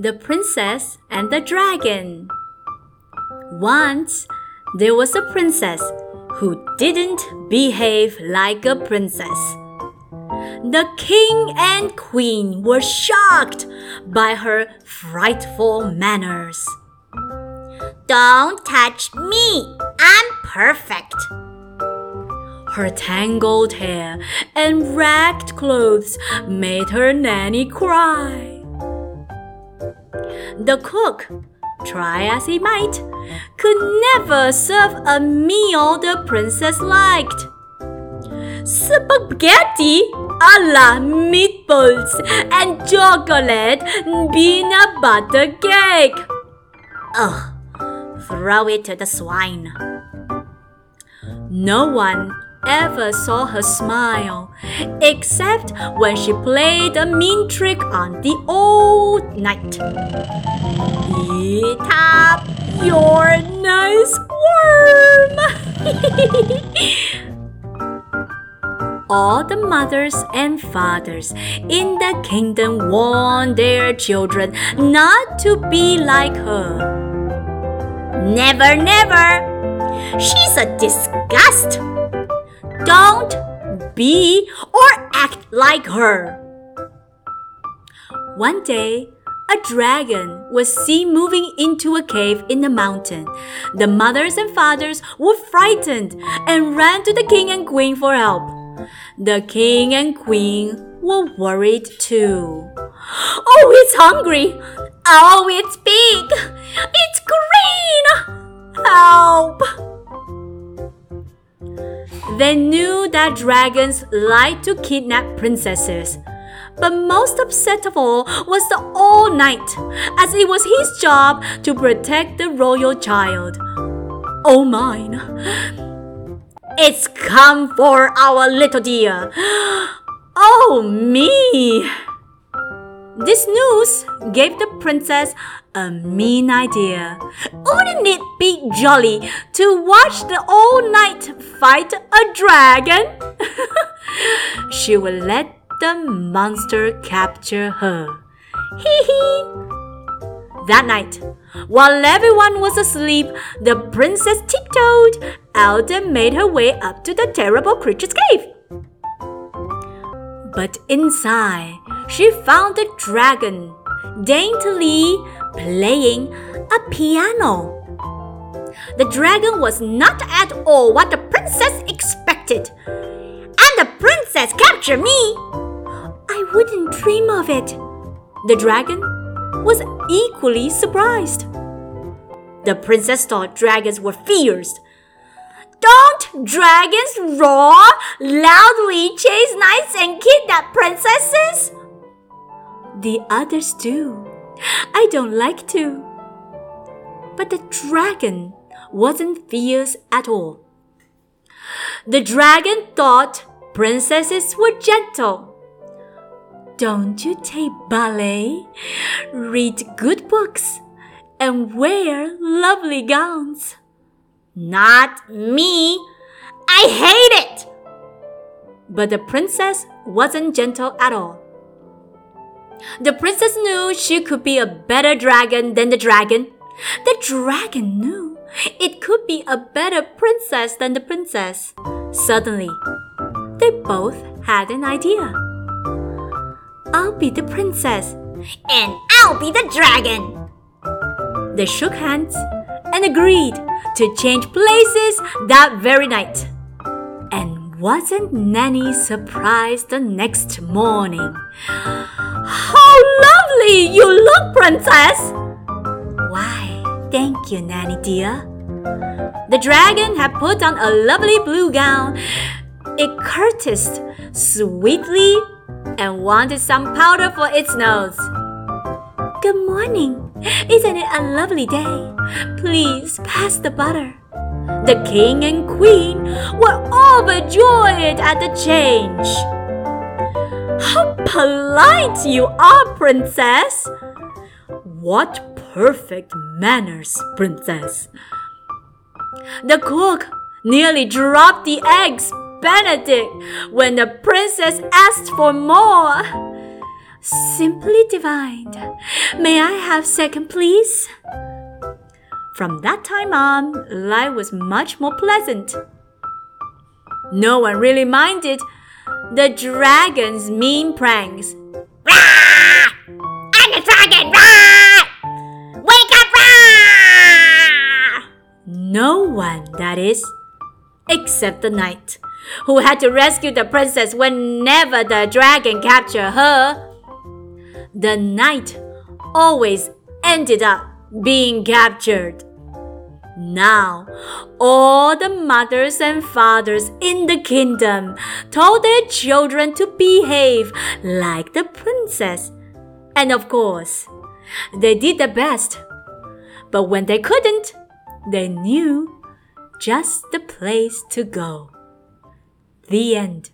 The Princess and the Dragon. Once there was a princess who didn't behave like a princess. The king and queen were shocked by her frightful manners. Don't touch me, I'm perfect. Her tangled hair and ragged clothes made her nanny cry. The cook, try as he might, could never serve a meal the princess liked. Spaghetti a la meatballs and chocolate peanut butter cake. Ugh, throw it to the swine. No one ever saw her smile, except when she played a mean trick on the old knight. Eat up your nice worm! All the mothers and fathers in the kingdom warned their children not to be like her. Never, never! She's a disgust! Don't be or act like her. One day, a dragon was seen moving into a cave in the mountain. The mothers and fathers were frightened and ran to the king and queen for help. The king and queen were worried too. Oh, it's hungry! Oh, it's big! It's green! Help! They knew that dragons like to kidnap princesses. But most upset of all was the old knight, as it was his job to protect the royal child. Oh mine! It's come for our little dear. Oh me! This news gave the princess a mean idea. Wouldn't it be jolly to watch the old knight fight a dragon? she would let the monster capture her. Hee hee! That night, while everyone was asleep, the princess tiptoed out and made her way up to the terrible creature's cave. But inside, she found the dragon daintily playing a piano. The dragon was not at all what the princess expected. And the princess captured me! I wouldn't dream of it. The dragon was equally surprised. The princess thought dragons were fierce. Don't dragons roar, loudly chase knights and kidnap princesses? The others do. I don't like to. But the dragon wasn't fierce at all. The dragon thought princesses were gentle. Don't you take ballet, read good books, and wear lovely gowns? Not me. I hate it. But the princess wasn't gentle at all. The princess knew she could be a better dragon than the dragon. The dragon knew it could be a better princess than the princess. Suddenly, they both had an idea. I'll be the princess. And I'll be the dragon. They shook hands and agreed to change places that very night. And wasn't Nanny surprised the next morning? How lovely you look, Princess! Why, thank you, Nanny dear. The dragon had put on a lovely blue gown. It courtesied sweetly and wanted some powder for its nose. Good morning. Isn't it a lovely day? Please pass the butter. The king and queen were overjoyed at the change. How polite you are, princess! What perfect manners, princess! The cook nearly dropped the eggs Benedict when the princess asked for more. Simply divine. May I have second, please? From that time on, life was much more pleasant. No one really minded the dragon's mean pranks. Rah! I'm the dragon! Rah! Wake up! Rah! No one, that is, except the knight, who had to rescue the princess whenever the dragon captured her. The knight always ended up being captured. Now, all the mothers and fathers in the kingdom told their children to behave like the princess. And of course, they did their best. But when they couldn't, they knew just the place to go. The end.